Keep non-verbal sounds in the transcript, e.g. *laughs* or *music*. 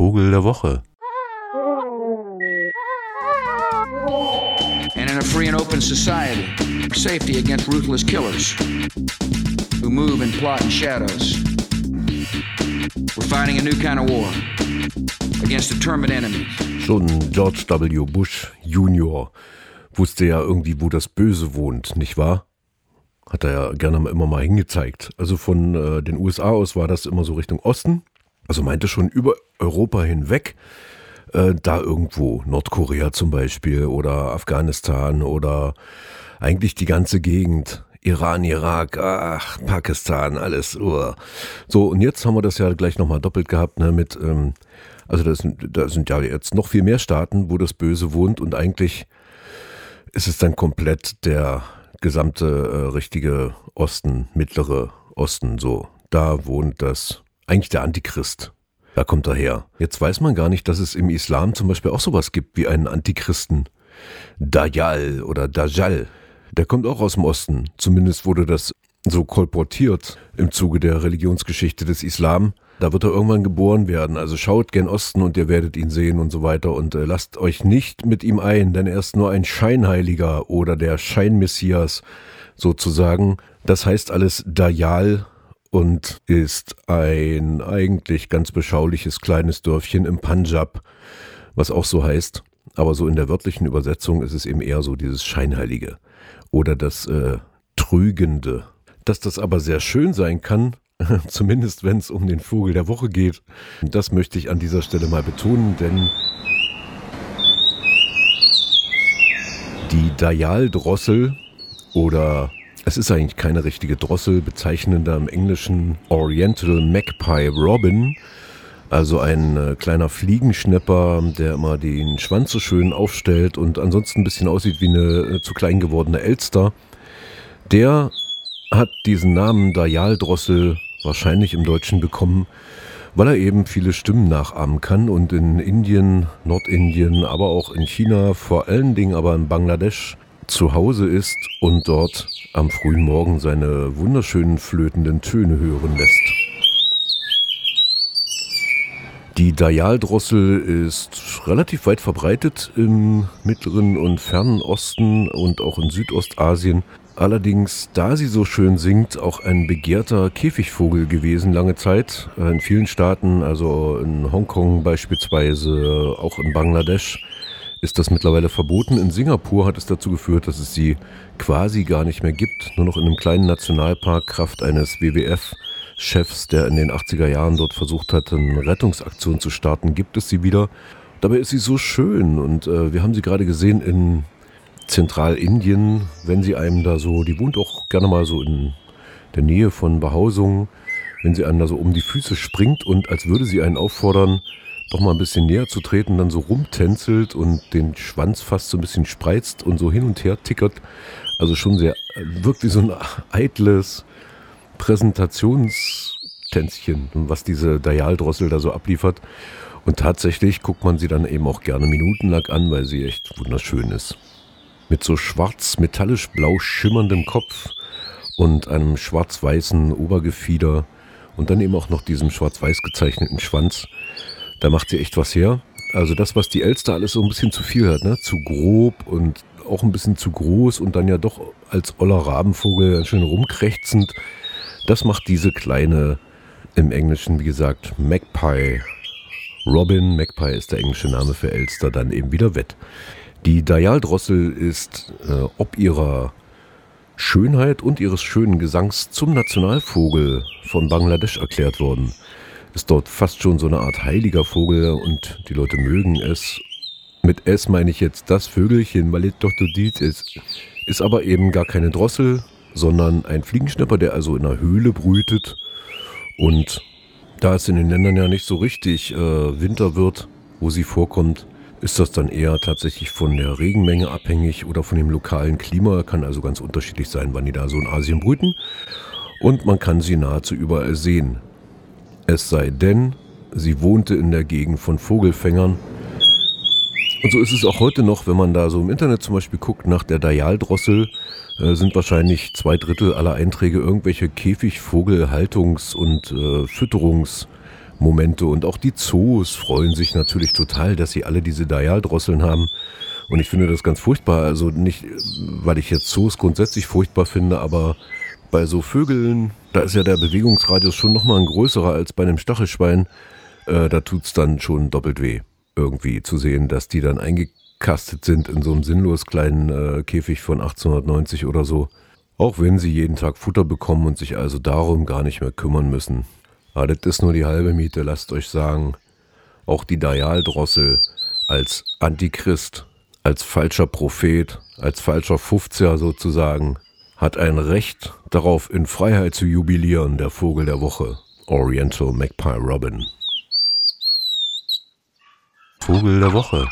Vogel der Woche. And in a free and open society, safety against ruthless killers who move and plot in shadows. We're fighting a new kind of war against determined enemies. Schon George W. Bush Jr. wusste ja irgendwie, wo das Böse wohnt, nicht wahr? Hat er ja gerne immer mal hingezeigt. Also von äh, den USA aus war das immer so Richtung Osten. Also meinte schon über Europa hinweg, äh, da irgendwo, Nordkorea zum Beispiel oder Afghanistan oder eigentlich die ganze Gegend. Iran, Irak, ach, Pakistan, alles. Uh. So, und jetzt haben wir das ja gleich nochmal doppelt gehabt, ne, mit, ähm, also da sind ja jetzt noch viel mehr Staaten, wo das Böse wohnt und eigentlich ist es dann komplett der gesamte äh, richtige Osten, mittlere Osten, so. Da wohnt das, eigentlich der Antichrist. Da kommt er her. Jetzt weiß man gar nicht, dass es im Islam zum Beispiel auch sowas gibt wie einen Antichristen. Dajjal oder Dajjal. Der kommt auch aus dem Osten. Zumindest wurde das so kolportiert im Zuge der Religionsgeschichte des Islam. Da wird er irgendwann geboren werden. Also schaut gen Osten und ihr werdet ihn sehen und so weiter. Und äh, lasst euch nicht mit ihm ein, denn er ist nur ein Scheinheiliger oder der Scheinmessias sozusagen. Das heißt alles Dajjal und ist ein eigentlich ganz beschauliches kleines Dörfchen im Punjab, was auch so heißt. Aber so in der wörtlichen Übersetzung ist es eben eher so dieses Scheinheilige oder das äh, Trügende. Dass das aber sehr schön sein kann, *laughs* zumindest wenn es um den Vogel der Woche geht, das möchte ich an dieser Stelle mal betonen, denn die Dayal-Drossel oder es ist eigentlich keine richtige Drossel, bezeichnender im Englischen Oriental Magpie Robin, also ein äh, kleiner Fliegenschnepper, der immer den Schwanz so schön aufstellt und ansonsten ein bisschen aussieht wie eine äh, zu klein gewordene Elster. Der hat diesen Namen Dayal-Drossel wahrscheinlich im Deutschen bekommen, weil er eben viele Stimmen nachahmen kann und in Indien, Nordindien, aber auch in China, vor allen Dingen aber in Bangladesch zu Hause ist und dort am frühen Morgen seine wunderschönen flötenden Töne hören lässt. Die Dayal-Drossel ist relativ weit verbreitet im Mittleren und Fernen Osten und auch in Südostasien. Allerdings, da sie so schön singt, auch ein begehrter Käfigvogel gewesen lange Zeit. In vielen Staaten, also in Hongkong beispielsweise, auch in Bangladesch, ist das mittlerweile verboten. In Singapur hat es dazu geführt, dass es sie quasi gar nicht mehr gibt. Nur noch in einem kleinen Nationalpark Kraft eines WWF Chefs, der in den 80er Jahren dort versucht hat, eine Rettungsaktion zu starten, gibt es sie wieder. Dabei ist sie so schön und äh, wir haben sie gerade gesehen in Zentralindien, wenn sie einem da so, die wohnt auch gerne mal so in der Nähe von Behausungen, wenn sie einem da so um die Füße springt und als würde sie einen auffordern, doch mal ein bisschen näher zu treten, dann so rumtänzelt und den Schwanz fast so ein bisschen spreizt und so hin und her tickert. Also schon sehr, wirkt wie so ein eitles, Präsentationstänzchen, was diese Dialdrossel da so abliefert. Und tatsächlich guckt man sie dann eben auch gerne minutenlang an, weil sie echt wunderschön ist. Mit so schwarz, metallisch blau schimmerndem Kopf und einem schwarz-weißen Obergefieder und dann eben auch noch diesem schwarz-weiß gezeichneten Schwanz. Da macht sie echt was her. Also das, was die Elster alles so ein bisschen zu viel hat, ne? Zu grob und auch ein bisschen zu groß und dann ja doch als oller Rabenvogel ganz schön rumkrächzend. Das macht diese kleine, im Englischen wie gesagt, Magpie Robin, Magpie ist der englische Name für Elster, dann eben wieder wett. Die Dayal-Drossel ist äh, ob ihrer Schönheit und ihres schönen Gesangs zum Nationalvogel von Bangladesch erklärt worden. Ist dort fast schon so eine Art heiliger Vogel und die Leute mögen es. Mit S meine ich jetzt das Vögelchen, weil es doch so dies ist. Ist aber eben gar keine Drossel, sondern ein Fliegenschnapper, der also in einer Höhle brütet. Und da es in den Ländern ja nicht so richtig äh, Winter wird, wo sie vorkommt, ist das dann eher tatsächlich von der Regenmenge abhängig oder von dem lokalen Klima. Kann also ganz unterschiedlich sein, wann die da so in Asien brüten. Und man kann sie nahezu überall sehen. Es sei denn, sie wohnte in der Gegend von Vogelfängern. Und so ist es auch heute noch, wenn man da so im Internet zum Beispiel guckt nach der Dayaldrossel, äh, sind wahrscheinlich zwei Drittel aller Einträge irgendwelche Käfigvogelhaltungs- und äh, Fütterungsblogs Momente. Und auch die Zoos freuen sich natürlich total, dass sie alle diese Dialdrosseln haben. Und ich finde das ganz furchtbar. Also nicht, weil ich jetzt Zoos grundsätzlich furchtbar finde, aber bei so Vögeln, da ist ja der Bewegungsradius schon nochmal ein größerer als bei einem Stachelschwein. Äh, da tut's dann schon doppelt weh, irgendwie zu sehen, dass die dann eingekastet sind in so einem sinnlos kleinen äh, Käfig von 1890 oder so. Auch wenn sie jeden Tag Futter bekommen und sich also darum gar nicht mehr kümmern müssen. Aber das ist nur die halbe Miete, lasst euch sagen. Auch die Dialdrossel als Antichrist, als falscher Prophet, als falscher Fufzer sozusagen, hat ein Recht darauf, in Freiheit zu jubilieren, der Vogel der Woche, Oriental Magpie Robin. Vogel der Woche.